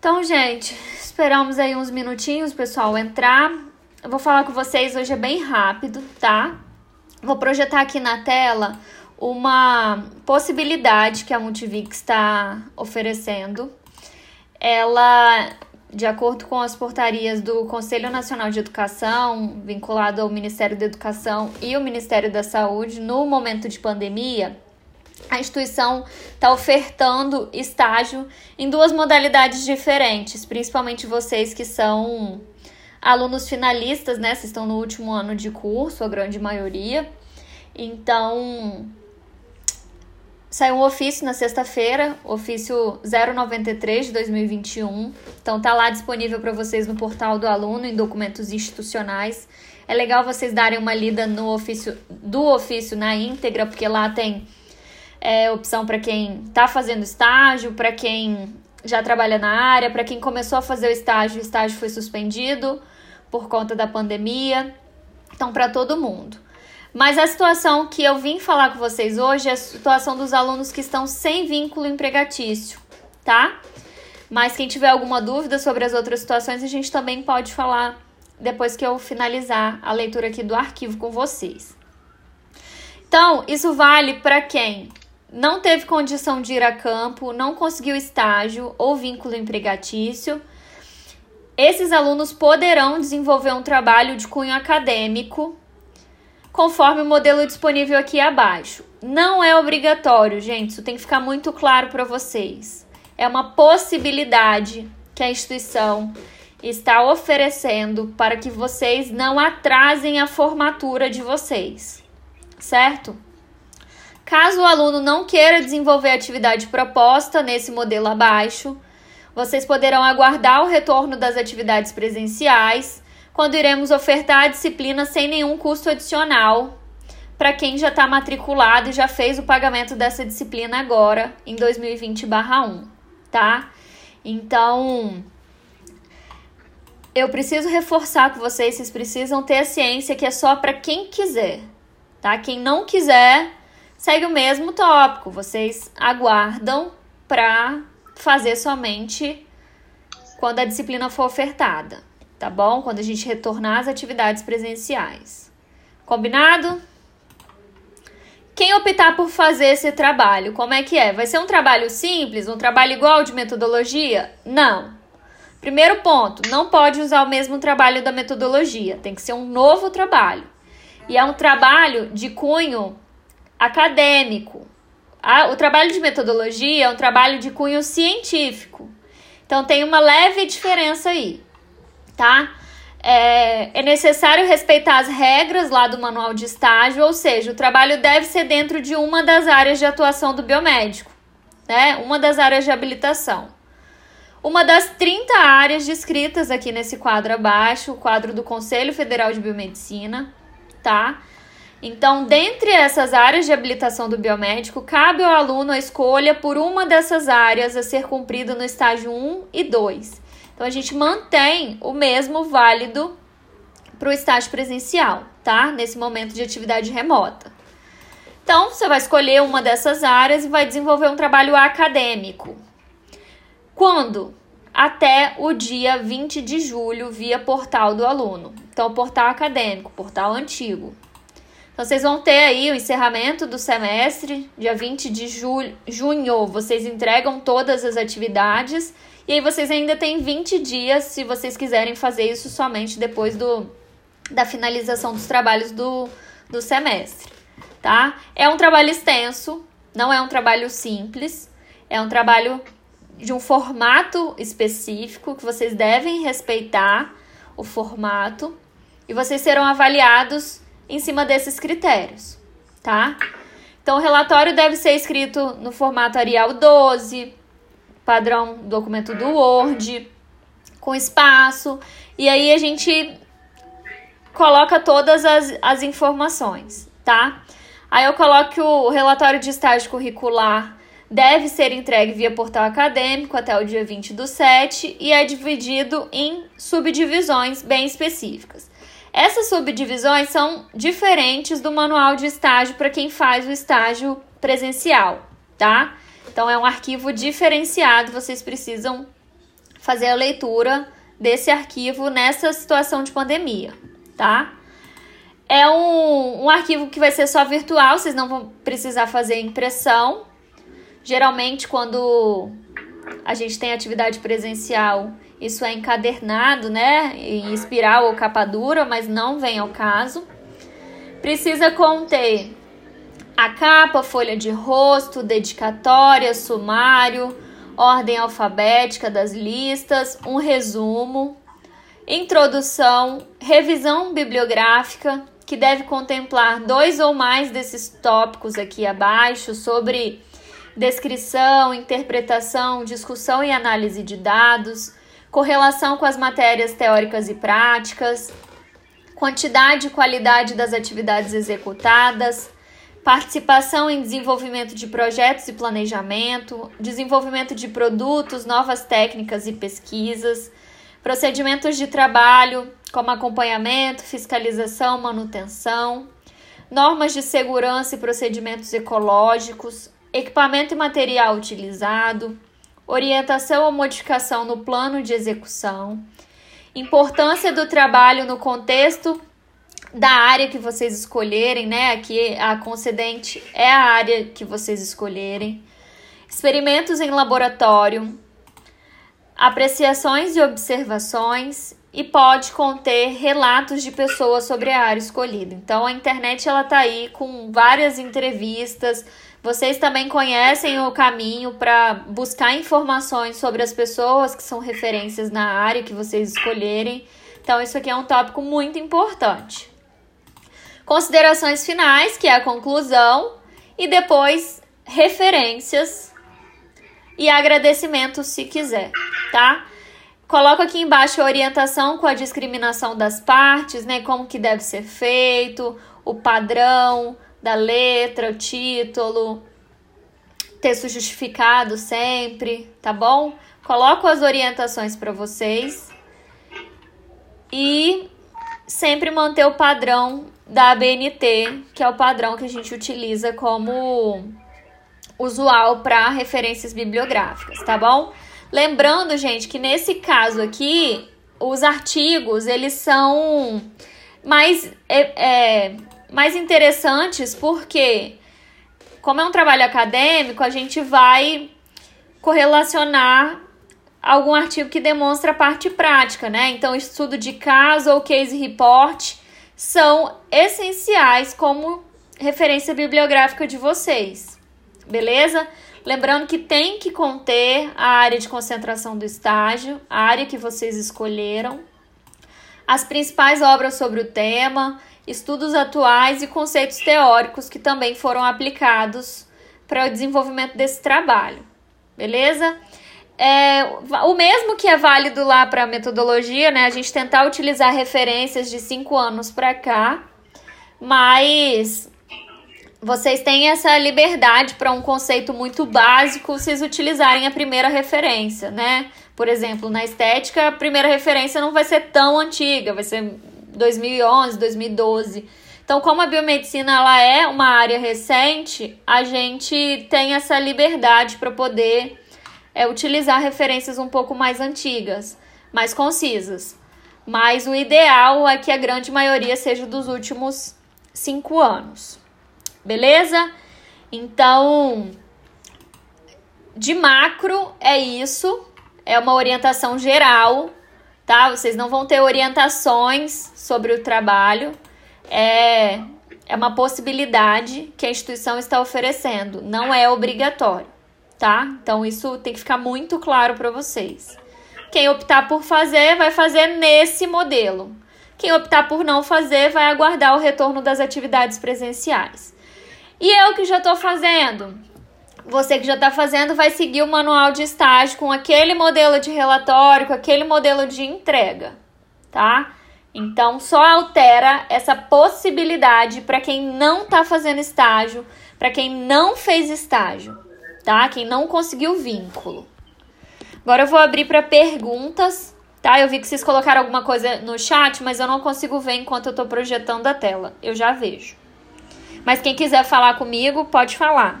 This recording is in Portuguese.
Então, gente, esperamos aí uns minutinhos, pessoal, entrar. Eu vou falar com vocês hoje é bem rápido, tá? Vou projetar aqui na tela uma possibilidade que a Multivix está oferecendo. Ela, de acordo com as portarias do Conselho Nacional de Educação, vinculado ao Ministério da Educação e o Ministério da Saúde, no momento de pandemia, a instituição está ofertando estágio em duas modalidades diferentes, principalmente vocês que são alunos finalistas, né? Vocês estão no último ano de curso, a grande maioria. Então, saiu um ofício na sexta-feira, ofício 093 de 2021. Então, tá lá disponível para vocês no portal do aluno em documentos institucionais. É legal vocês darem uma lida no ofício do ofício na íntegra, porque lá tem é, opção para quem está fazendo estágio, para quem já trabalha na área, para quem começou a fazer o estágio, o estágio foi suspendido por conta da pandemia. Então, para todo mundo. Mas a situação que eu vim falar com vocês hoje é a situação dos alunos que estão sem vínculo empregatício, tá? Mas quem tiver alguma dúvida sobre as outras situações, a gente também pode falar depois que eu finalizar a leitura aqui do arquivo com vocês. Então, isso vale para quem não teve condição de ir a campo, não conseguiu estágio ou vínculo empregatício. Esses alunos poderão desenvolver um trabalho de cunho acadêmico, conforme o modelo disponível aqui abaixo. Não é obrigatório, gente, isso tem que ficar muito claro para vocês. É uma possibilidade que a instituição está oferecendo para que vocês não atrasem a formatura de vocês, certo? Caso o aluno não queira desenvolver a atividade proposta nesse modelo abaixo, vocês poderão aguardar o retorno das atividades presenciais, quando iremos ofertar a disciplina sem nenhum custo adicional para quem já está matriculado e já fez o pagamento dessa disciplina agora em 2020/1, tá? Então, eu preciso reforçar com vocês, vocês precisam ter a ciência que é só para quem quiser, tá? Quem não quiser, segue o mesmo tópico. Vocês aguardam para fazer somente quando a disciplina for ofertada, tá bom? Quando a gente retornar às atividades presenciais. Combinado? Quem optar por fazer esse trabalho, como é que é? Vai ser um trabalho simples, um trabalho igual de metodologia? Não. Primeiro ponto, não pode usar o mesmo trabalho da metodologia, tem que ser um novo trabalho. E é um trabalho de cunho acadêmico. o trabalho de metodologia é um trabalho de cunho científico. Então tem uma leve diferença aí, tá? É, é, necessário respeitar as regras lá do manual de estágio, ou seja, o trabalho deve ser dentro de uma das áreas de atuação do biomédico, né? Uma das áreas de habilitação. Uma das 30 áreas descritas aqui nesse quadro abaixo, o quadro do Conselho Federal de Biomedicina, tá? Então, dentre essas áreas de habilitação do biomédico, cabe ao aluno a escolha por uma dessas áreas a ser cumprida no estágio 1 e 2. Então, a gente mantém o mesmo válido para o estágio presencial, tá? Nesse momento de atividade remota. Então, você vai escolher uma dessas áreas e vai desenvolver um trabalho acadêmico. Quando? Até o dia 20 de julho, via portal do aluno. Então, portal acadêmico, portal antigo. Então, vocês vão ter aí o encerramento do semestre, dia 20 de julho, junho, vocês entregam todas as atividades. E aí vocês ainda têm 20 dias se vocês quiserem fazer isso somente depois do, da finalização dos trabalhos do, do semestre, tá? É um trabalho extenso, não é um trabalho simples, é um trabalho de um formato específico que vocês devem respeitar o formato e vocês serão avaliados em cima desses critérios, tá? Então, o relatório deve ser escrito no formato Arial 12, padrão documento do Word, com espaço, e aí a gente coloca todas as, as informações, tá? Aí eu coloco que o relatório de estágio curricular deve ser entregue via portal acadêmico até o dia 20 do 7 e é dividido em subdivisões bem específicas. Essas subdivisões são diferentes do manual de estágio para quem faz o estágio presencial, tá? Então é um arquivo diferenciado, vocês precisam fazer a leitura desse arquivo nessa situação de pandemia, tá? É um, um arquivo que vai ser só virtual, vocês não vão precisar fazer impressão. Geralmente, quando a gente tem atividade presencial, isso é encadernado, né? Em espiral ou capa dura, mas não vem ao caso. Precisa conter a capa, folha de rosto, dedicatória, sumário, ordem alfabética das listas, um resumo, introdução, revisão bibliográfica, que deve contemplar dois ou mais desses tópicos aqui abaixo sobre descrição, interpretação, discussão e análise de dados, correlação com as matérias teóricas e práticas, quantidade e qualidade das atividades executadas, participação em desenvolvimento de projetos e planejamento, desenvolvimento de produtos, novas técnicas e pesquisas, procedimentos de trabalho, como acompanhamento, fiscalização, manutenção, normas de segurança e procedimentos ecológicos, equipamento e material utilizado, orientação ou modificação no plano de execução, importância do trabalho no contexto da área que vocês escolherem, né? Aqui a concedente é a área que vocês escolherem. Experimentos em laboratório, apreciações e observações e pode conter relatos de pessoas sobre a área escolhida. Então a internet ela tá aí com várias entrevistas. Vocês também conhecem o caminho para buscar informações sobre as pessoas que são referências na área que vocês escolherem. Então isso aqui é um tópico muito importante. Considerações finais, que é a conclusão, e depois referências e agradecimento se quiser, tá? Coloco aqui embaixo a orientação com a discriminação das partes, né? Como que deve ser feito, o padrão da letra, o título, texto justificado sempre, tá bom? Coloco as orientações para vocês e sempre manter o padrão da ABNT, que é o padrão que a gente utiliza como usual para referências bibliográficas, tá bom? Lembrando, gente, que nesse caso aqui, os artigos, eles são mais, é, é, mais interessantes porque, como é um trabalho acadêmico, a gente vai correlacionar algum artigo que demonstra a parte prática, né? Então, estudo de caso ou case report são essenciais como referência bibliográfica de vocês, beleza? Lembrando que tem que conter a área de concentração do estágio, a área que vocês escolheram, as principais obras sobre o tema, estudos atuais e conceitos teóricos que também foram aplicados para o desenvolvimento desse trabalho, beleza? É, o mesmo que é válido lá para a metodologia, né? A gente tentar utilizar referências de cinco anos para cá, mas vocês têm essa liberdade para um conceito muito básico, vocês utilizarem a primeira referência, né? Por exemplo, na estética, a primeira referência não vai ser tão antiga, vai ser 2011, 2012. Então, como a biomedicina ela é uma área recente, a gente tem essa liberdade para poder é, utilizar referências um pouco mais antigas, mais concisas. Mas o ideal é que a grande maioria seja dos últimos cinco anos beleza? Então, de macro é isso, é uma orientação geral, tá? Vocês não vão ter orientações sobre o trabalho, é, é uma possibilidade que a instituição está oferecendo, não é obrigatório, tá? Então, isso tem que ficar muito claro para vocês. Quem optar por fazer, vai fazer nesse modelo. Quem optar por não fazer, vai aguardar o retorno das atividades presenciais. E eu que já estou fazendo? Você que já está fazendo vai seguir o manual de estágio com aquele modelo de relatório, com aquele modelo de entrega, tá? Então só altera essa possibilidade para quem não está fazendo estágio, para quem não fez estágio, tá? Quem não conseguiu vínculo. Agora eu vou abrir para perguntas, tá? Eu vi que vocês colocaram alguma coisa no chat, mas eu não consigo ver enquanto eu estou projetando a tela. Eu já vejo. Mas quem quiser falar comigo, pode falar.